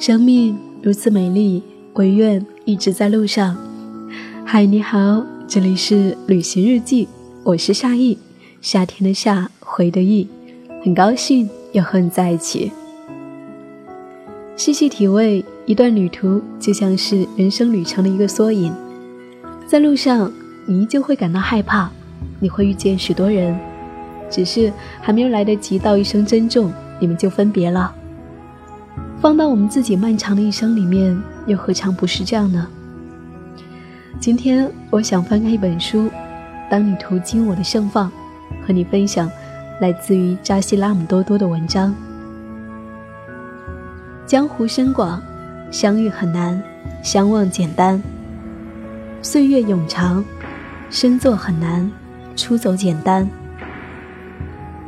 生命如此美丽，唯愿一直在路上。嗨，你好，这里是旅行日记，我是夏意，夏天的夏，回的意，很高兴又和你在一起。细细体味，一段旅途就像是人生旅程的一个缩影。在路上，你依旧会感到害怕，你会遇见许多人，只是还没有来得及道一声珍重，你们就分别了。放到我们自己漫长的一生里面，又何尝不是这样呢？今天我想翻开一本书，《当你途经我的盛放》，和你分享来自于扎西拉姆多多的文章。江湖深广，相遇很难，相望简单。岁月永长，生做很难，出走简单。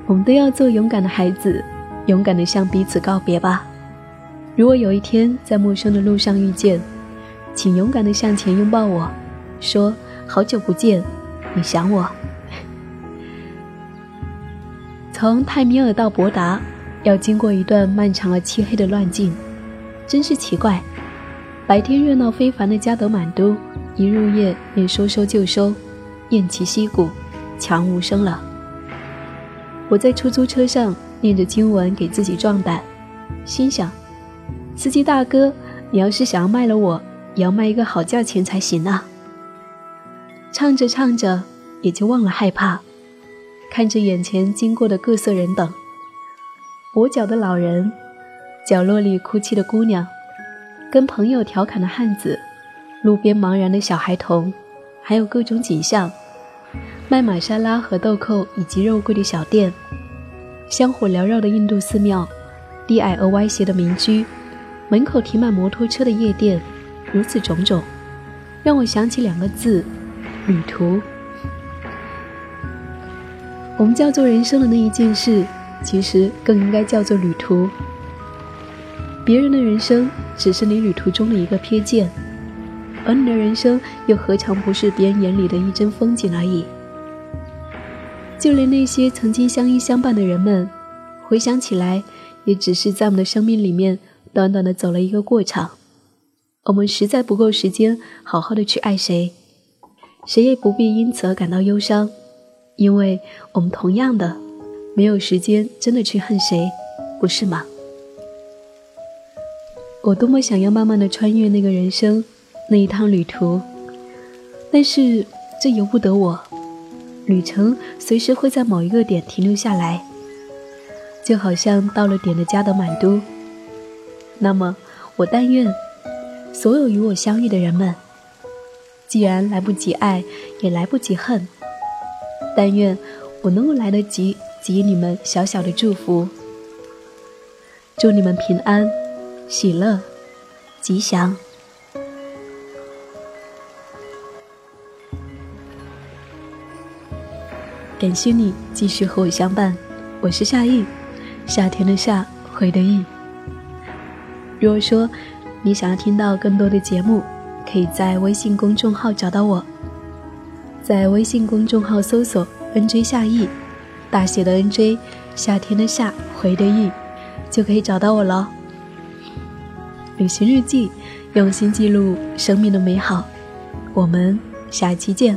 我们都要做勇敢的孩子，勇敢的向彼此告别吧。如果有一天在陌生的路上遇见，请勇敢地向前拥抱我，说：“好久不见，你想我。”从泰米尔到博达，要经过一段漫长而漆黑的乱境，真是奇怪。白天热闹非凡的加德满都，一入夜便说收就收，偃旗息鼓，悄无声了。我在出租车上念着经文给自己壮胆，心想。司机大哥，你要是想要卖了我，也要卖一个好价钱才行啊！唱着唱着，也就忘了害怕，看着眼前经过的各色人等：跛脚的老人，角落里哭泣的姑娘，跟朋友调侃的汉子，路边茫然的小孩童，还有各种景象：卖玛莎拉和豆蔻以及肉桂的小店，香火缭绕的印度寺庙，低矮而歪斜的民居。门口停满摩托车的夜店，如此种种，让我想起两个字：旅途。我们叫做人生的那一件事，其实更应该叫做旅途。别人的人生只是你旅途中的一个瞥见，而你的人生又何尝不是别人眼里的一帧风景而已？就连那些曾经相依相伴的人们，回想起来，也只是在我们的生命里面。短短的走了一个过场，我们实在不够时间好好的去爱谁，谁也不必因此而感到忧伤，因为我们同样的没有时间真的去恨谁，不是吗？我多么想要慢慢的穿越那个人生那一趟旅途，但是这由不得我，旅程随时会在某一个点停留下来，就好像到了点的加德满都。那么，我但愿所有与我相遇的人们，既然来不及爱，也来不及恨，但愿我能够来得及给予你们小小的祝福。祝你们平安、喜乐、吉祥。感谢你继续和我相伴，我是夏意，夏天的夏，回的意。如果说你想要听到更多的节目，可以在微信公众号找到我，在微信公众号搜索 “nj 夏意”，大写的 “nj”，夏天的夏，回的意，就可以找到我了。旅行日记，用心记录生命的美好，我们下期见。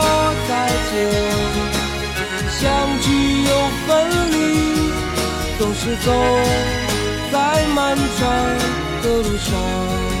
是走在漫长的路上。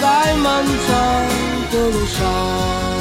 在漫长的路上。